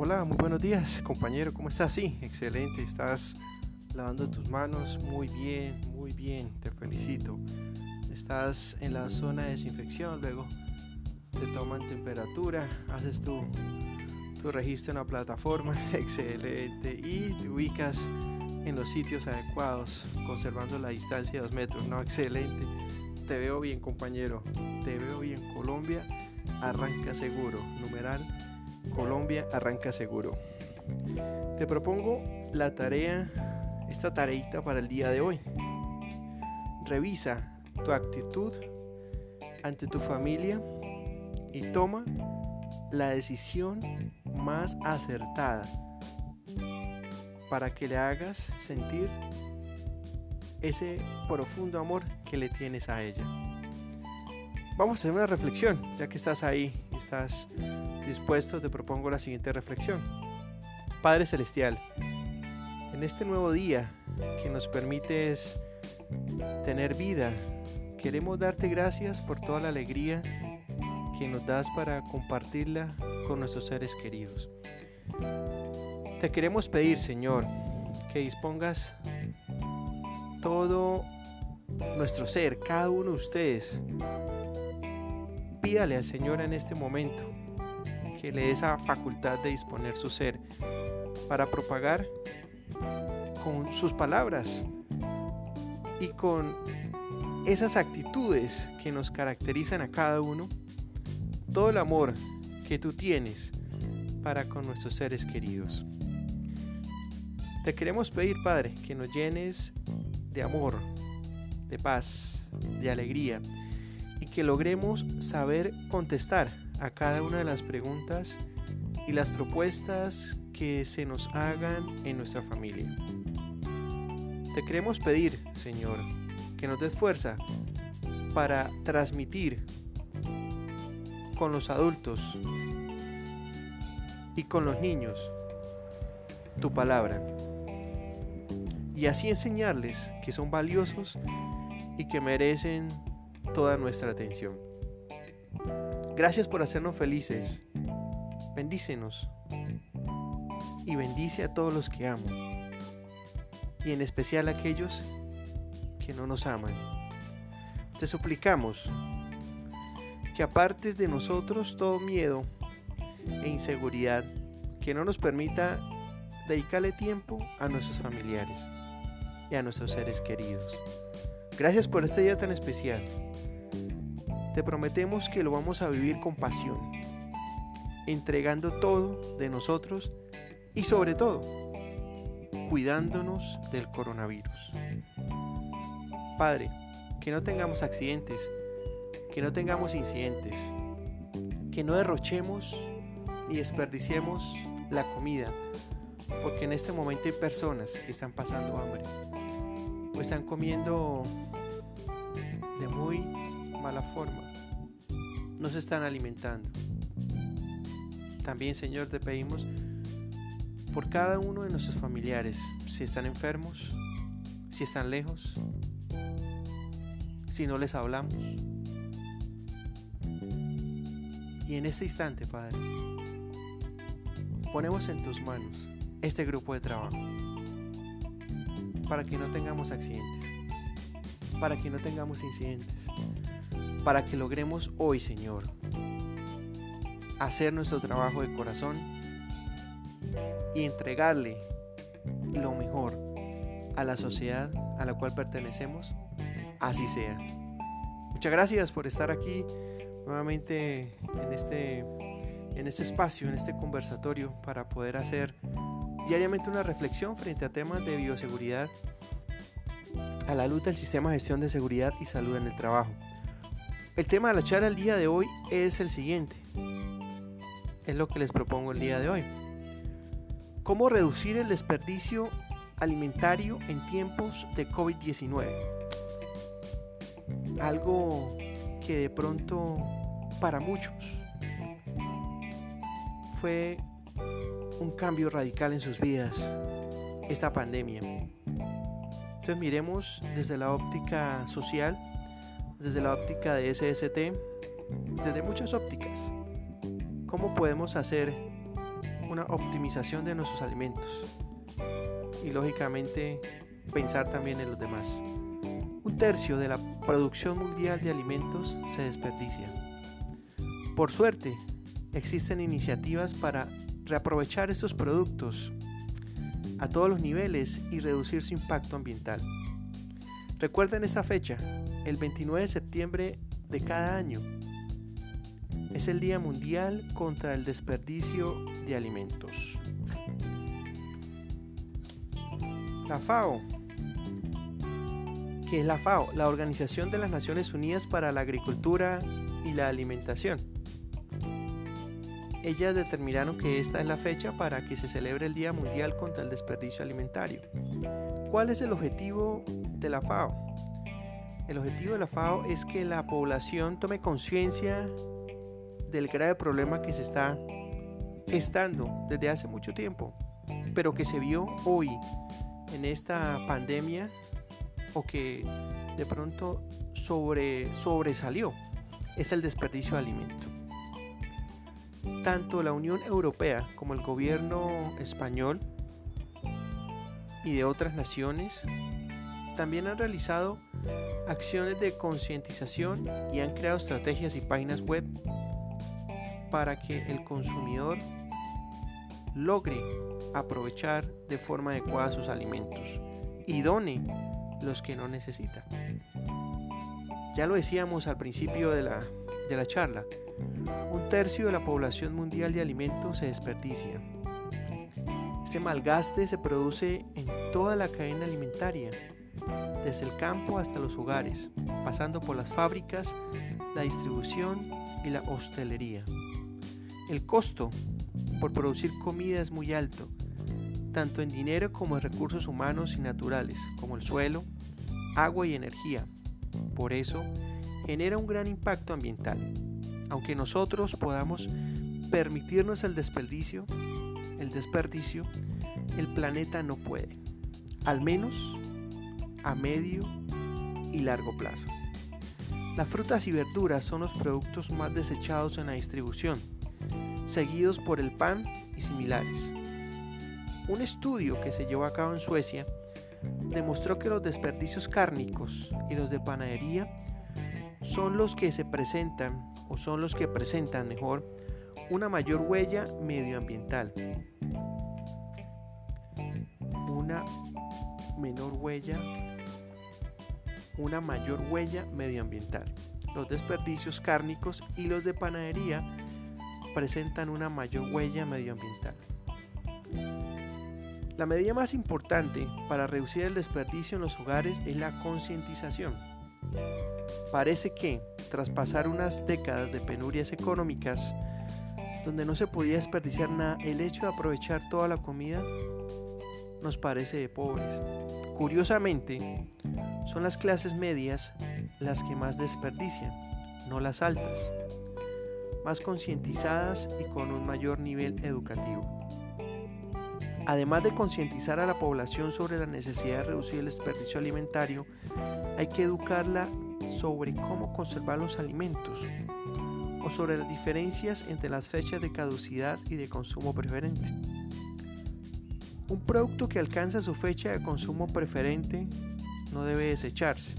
Hola, muy buenos días, compañero. ¿Cómo estás? Sí, excelente. Estás lavando tus manos muy bien, muy bien. Te felicito. Estás en la zona de desinfección, luego te toman temperatura, haces tu, tu registro en la plataforma, excelente. Y te ubicas en los sitios adecuados, conservando la distancia de dos metros. No, excelente. Te veo bien, compañero. Te veo bien. Colombia arranca seguro. Numeral Colombia arranca seguro. Te propongo la tarea, esta tareita para el día de hoy. Revisa tu actitud ante tu familia y toma la decisión más acertada para que le hagas sentir ese profundo amor que le tienes a ella. Vamos a hacer una reflexión, ya que estás ahí, estás dispuesto, te propongo la siguiente reflexión. Padre Celestial, en este nuevo día que nos permites tener vida, queremos darte gracias por toda la alegría que nos das para compartirla con nuestros seres queridos. Te queremos pedir, Señor, que dispongas todo nuestro ser, cada uno de ustedes. Pídale al Señor en este momento que le dé esa facultad de disponer su ser para propagar con sus palabras y con esas actitudes que nos caracterizan a cada uno, todo el amor que tú tienes para con nuestros seres queridos. Te queremos pedir, Padre, que nos llenes de amor, de paz, de alegría y que logremos saber contestar a cada una de las preguntas y las propuestas que se nos hagan en nuestra familia. Te queremos pedir, Señor, que nos des fuerza para transmitir con los adultos y con los niños tu palabra. Y así enseñarles que son valiosos y que merecen toda nuestra atención. Gracias por hacernos felices. Bendícenos. Y bendice a todos los que aman. Y en especial a aquellos que no nos aman. Te suplicamos que apartes de nosotros todo miedo e inseguridad que no nos permita dedicarle tiempo a nuestros familiares y a nuestros seres queridos. Gracias por este día tan especial. Te prometemos que lo vamos a vivir con pasión, entregando todo de nosotros y sobre todo, cuidándonos del coronavirus. Padre, que no tengamos accidentes, que no tengamos incidentes, que no derrochemos ni desperdiciemos la comida, porque en este momento hay personas que están pasando hambre o están comiendo de muy mala forma, no se están alimentando. También, Señor, te pedimos por cada uno de nuestros familiares, si están enfermos, si están lejos, si no les hablamos. Y en este instante, Padre, ponemos en tus manos este grupo de trabajo para que no tengamos accidentes, para que no tengamos incidentes, para que logremos hoy, Señor, hacer nuestro trabajo de corazón y entregarle lo mejor a la sociedad a la cual pertenecemos, así sea. Muchas gracias por estar aquí nuevamente en este, en este espacio, en este conversatorio, para poder hacer diariamente una reflexión frente a temas de bioseguridad a la luz del sistema de gestión de seguridad y salud en el trabajo. El tema de la charla el día de hoy es el siguiente. Es lo que les propongo el día de hoy. ¿Cómo reducir el desperdicio alimentario en tiempos de COVID-19? Algo que de pronto para muchos fue un cambio radical en sus vidas, esta pandemia. Entonces miremos desde la óptica social desde la óptica de SST, desde muchas ópticas. ¿Cómo podemos hacer una optimización de nuestros alimentos y lógicamente pensar también en los demás. Un tercio de la producción mundial de alimentos se desperdicia. Por suerte, existen iniciativas para reaprovechar estos productos a todos los niveles y reducir su impacto ambiental. Recuerden esta fecha, el 29 de septiembre de cada año. Es el Día Mundial contra el Desperdicio de Alimentos. La FAO. ¿Qué es la FAO? La Organización de las Naciones Unidas para la Agricultura y la Alimentación. Ellas determinaron que esta es la fecha para que se celebre el Día Mundial contra el Desperdicio Alimentario. ¿Cuál es el objetivo de la FAO? El objetivo de la FAO es que la población tome conciencia del grave problema que se está gestando desde hace mucho tiempo, pero que se vio hoy en esta pandemia o que de pronto sobre, sobresalió es el desperdicio de alimento. Tanto la Unión Europea como el gobierno español y de otras naciones también han realizado acciones de concientización y han creado estrategias y páginas web para que el consumidor logre aprovechar de forma adecuada sus alimentos y done los que no necesita. Ya lo decíamos al principio de la, de la charla, un tercio de la población mundial de alimentos se desperdicia. Este malgaste se produce en toda la cadena alimentaria, desde el campo hasta los hogares, pasando por las fábricas, la distribución y la hostelería. El costo por producir comida es muy alto, tanto en dinero como en recursos humanos y naturales, como el suelo, agua y energía. Por eso, genera un gran impacto ambiental. Aunque nosotros podamos permitirnos el desperdicio, el desperdicio, el planeta no puede, al menos a medio y largo plazo. Las frutas y verduras son los productos más desechados en la distribución seguidos por el pan y similares. Un estudio que se llevó a cabo en Suecia demostró que los desperdicios cárnicos y los de panadería son los que se presentan o son los que presentan mejor una mayor huella medioambiental. Una menor huella, una mayor huella medioambiental. Los desperdicios cárnicos y los de panadería presentan una mayor huella medioambiental. La medida más importante para reducir el desperdicio en los hogares es la concientización. Parece que, tras pasar unas décadas de penurias económicas, donde no se podía desperdiciar nada, el hecho de aprovechar toda la comida nos parece de pobres. Curiosamente, son las clases medias las que más desperdician, no las altas más concientizadas y con un mayor nivel educativo. Además de concientizar a la población sobre la necesidad de reducir el desperdicio alimentario, hay que educarla sobre cómo conservar los alimentos o sobre las diferencias entre las fechas de caducidad y de consumo preferente. Un producto que alcanza su fecha de consumo preferente no debe desecharse,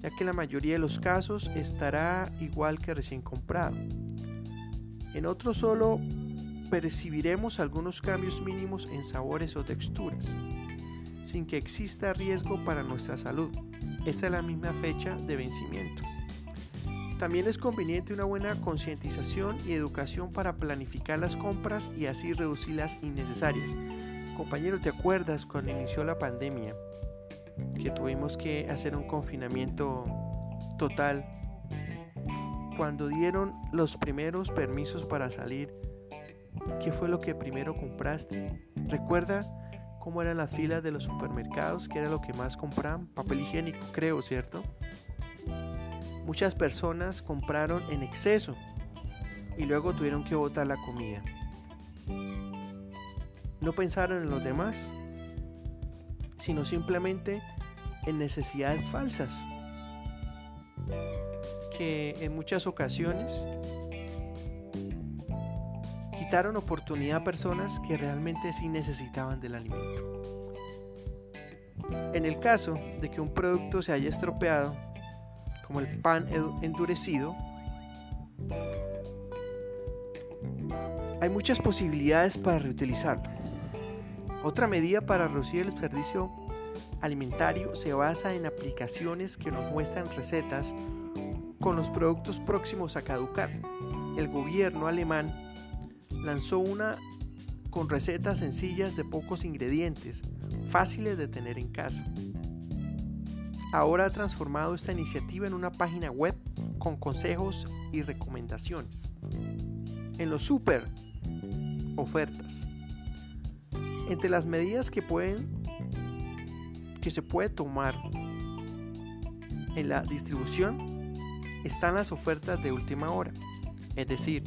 ya que la mayoría de los casos estará igual que recién comprado. En otro solo percibiremos algunos cambios mínimos en sabores o texturas, sin que exista riesgo para nuestra salud. Esta es la misma fecha de vencimiento. También es conveniente una buena concientización y educación para planificar las compras y así reducir las innecesarias. Compañero, ¿te acuerdas cuando inició la pandemia que tuvimos que hacer un confinamiento total cuando dieron los primeros permisos para salir, ¿qué fue lo que primero compraste? ¿Recuerda cómo eran las filas de los supermercados? ¿Qué era lo que más compraban? Papel higiénico, creo, ¿cierto? Muchas personas compraron en exceso y luego tuvieron que botar la comida. No pensaron en los demás, sino simplemente en necesidades falsas que en muchas ocasiones quitaron oportunidad a personas que realmente sí necesitaban del alimento. En el caso de que un producto se haya estropeado, como el pan endurecido, hay muchas posibilidades para reutilizarlo. Otra medida para reducir el desperdicio alimentario se basa en aplicaciones que nos muestran recetas con los productos próximos a caducar. El gobierno alemán lanzó una con recetas sencillas de pocos ingredientes, fáciles de tener en casa. Ahora ha transformado esta iniciativa en una página web con consejos y recomendaciones. En los super ofertas. Entre las medidas que pueden que se puede tomar en la distribución están las ofertas de última hora, es decir,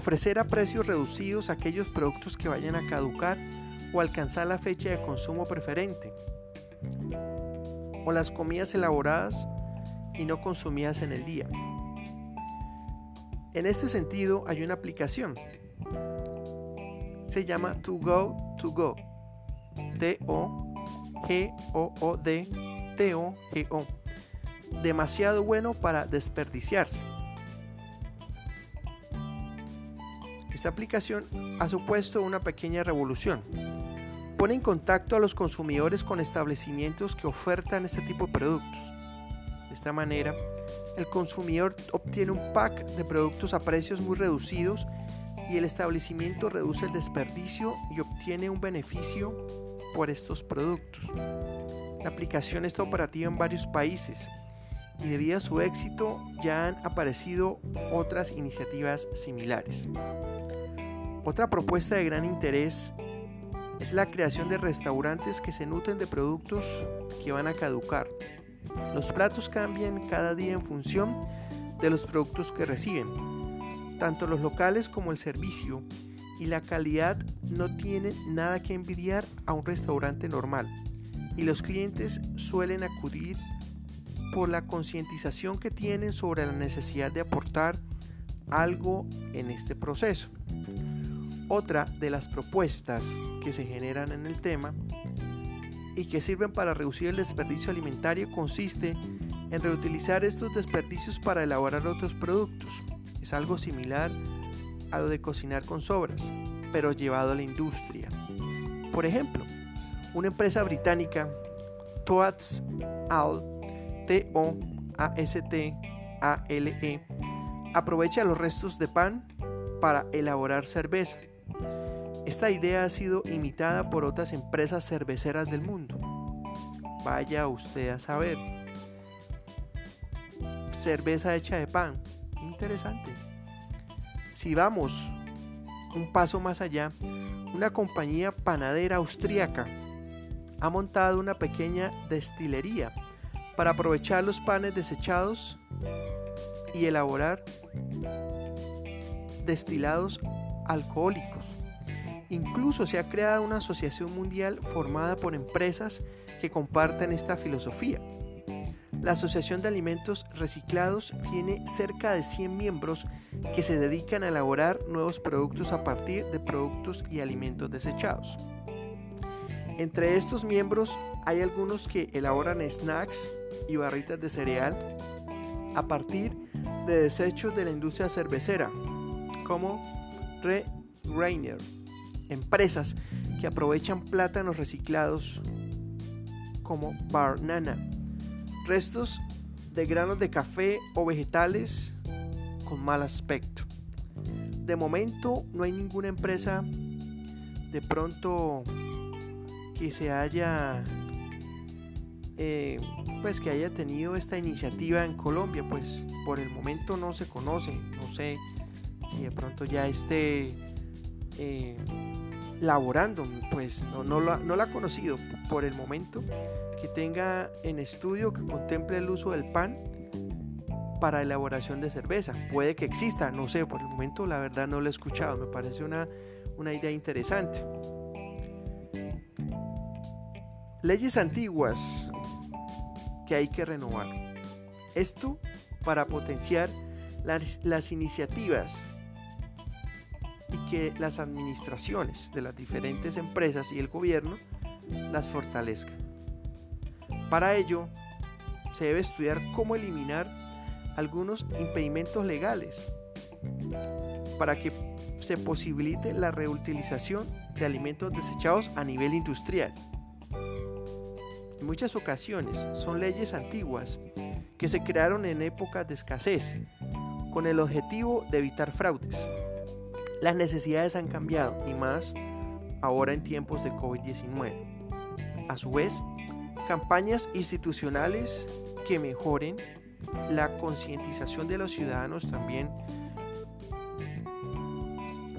ofrecer a precios reducidos aquellos productos que vayan a caducar o alcanzar la fecha de consumo preferente, o las comidas elaboradas y no consumidas en el día. En este sentido hay una aplicación. Se llama To Go To Go. T-O-G-O-O-D T-O-G-O. Demasiado bueno para desperdiciarse. Esta aplicación ha supuesto una pequeña revolución. Pone en contacto a los consumidores con establecimientos que ofertan este tipo de productos. De esta manera, el consumidor obtiene un pack de productos a precios muy reducidos y el establecimiento reduce el desperdicio y obtiene un beneficio por estos productos. La aplicación está operativa en varios países y debido a su éxito ya han aparecido otras iniciativas similares. Otra propuesta de gran interés es la creación de restaurantes que se nutren de productos que van a caducar los platos cambian cada día en función de los productos que reciben. Tanto los locales como el servicio y la calidad no tienen nada que envidiar a un restaurante normal y los clientes suelen acudir por la concientización que tienen sobre la necesidad de aportar algo en este proceso. Otra de las propuestas que se generan en el tema y que sirven para reducir el desperdicio alimentario consiste en reutilizar estos desperdicios para elaborar otros productos. Es algo similar a lo de cocinar con sobras, pero llevado a la industria. Por ejemplo, una empresa británica, Toads Al, T-O-A-S-T-A-L-E, aprovecha los restos de pan para elaborar cerveza. Esta idea ha sido imitada por otras empresas cerveceras del mundo. Vaya usted a saber. Cerveza hecha de pan. Interesante. Si vamos un paso más allá, una compañía panadera austríaca ha montado una pequeña destilería para aprovechar los panes desechados y elaborar destilados alcohólicos. Incluso se ha creado una asociación mundial formada por empresas que comparten esta filosofía. La Asociación de Alimentos Reciclados tiene cerca de 100 miembros que se dedican a elaborar nuevos productos a partir de productos y alimentos desechados. Entre estos miembros hay algunos que elaboran snacks y barritas de cereal a partir de desechos de la industria cervecera, como Re Rainer empresas que aprovechan plátanos reciclados como Barnana, restos de granos de café o vegetales con mal aspecto. De momento no hay ninguna empresa de pronto que se haya eh, pues que haya tenido esta iniciativa en Colombia pues por el momento no se conoce no sé si de pronto ya esté eh, laborando, pues no, no, la, no la ha conocido por el momento, que tenga en estudio que contemple el uso del pan para elaboración de cerveza. Puede que exista, no sé, por el momento la verdad no lo he escuchado, me parece una, una idea interesante. Leyes antiguas que hay que renovar. Esto para potenciar las, las iniciativas y que las administraciones de las diferentes empresas y el gobierno las fortalezcan. Para ello, se debe estudiar cómo eliminar algunos impedimentos legales para que se posibilite la reutilización de alimentos desechados a nivel industrial. En muchas ocasiones son leyes antiguas que se crearon en épocas de escasez con el objetivo de evitar fraudes. Las necesidades han cambiado y más ahora en tiempos de COVID-19. A su vez, campañas institucionales que mejoren la concientización de los ciudadanos también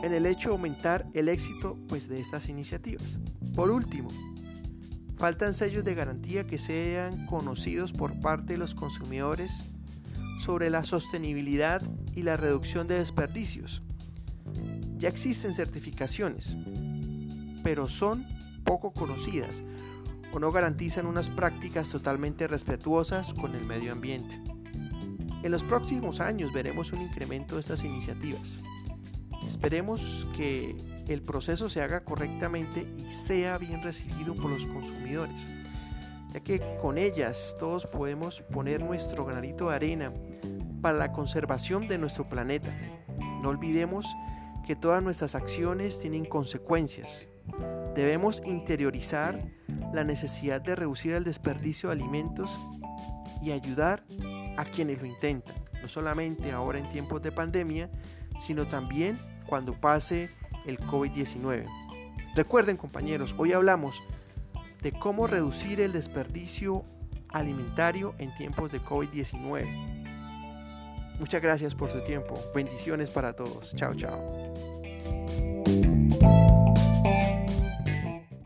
en el hecho de aumentar el éxito pues, de estas iniciativas. Por último, faltan sellos de garantía que sean conocidos por parte de los consumidores sobre la sostenibilidad y la reducción de desperdicios. Ya existen certificaciones, pero son poco conocidas o no garantizan unas prácticas totalmente respetuosas con el medio ambiente. En los próximos años veremos un incremento de estas iniciativas. Esperemos que el proceso se haga correctamente y sea bien recibido por los consumidores, ya que con ellas todos podemos poner nuestro granito de arena para la conservación de nuestro planeta. No olvidemos que todas nuestras acciones tienen consecuencias. Debemos interiorizar la necesidad de reducir el desperdicio de alimentos y ayudar a quienes lo intentan, no solamente ahora en tiempos de pandemia, sino también cuando pase el COVID-19. Recuerden compañeros, hoy hablamos de cómo reducir el desperdicio alimentario en tiempos de COVID-19. Muchas gracias por su tiempo. Bendiciones para todos. Chao, chao.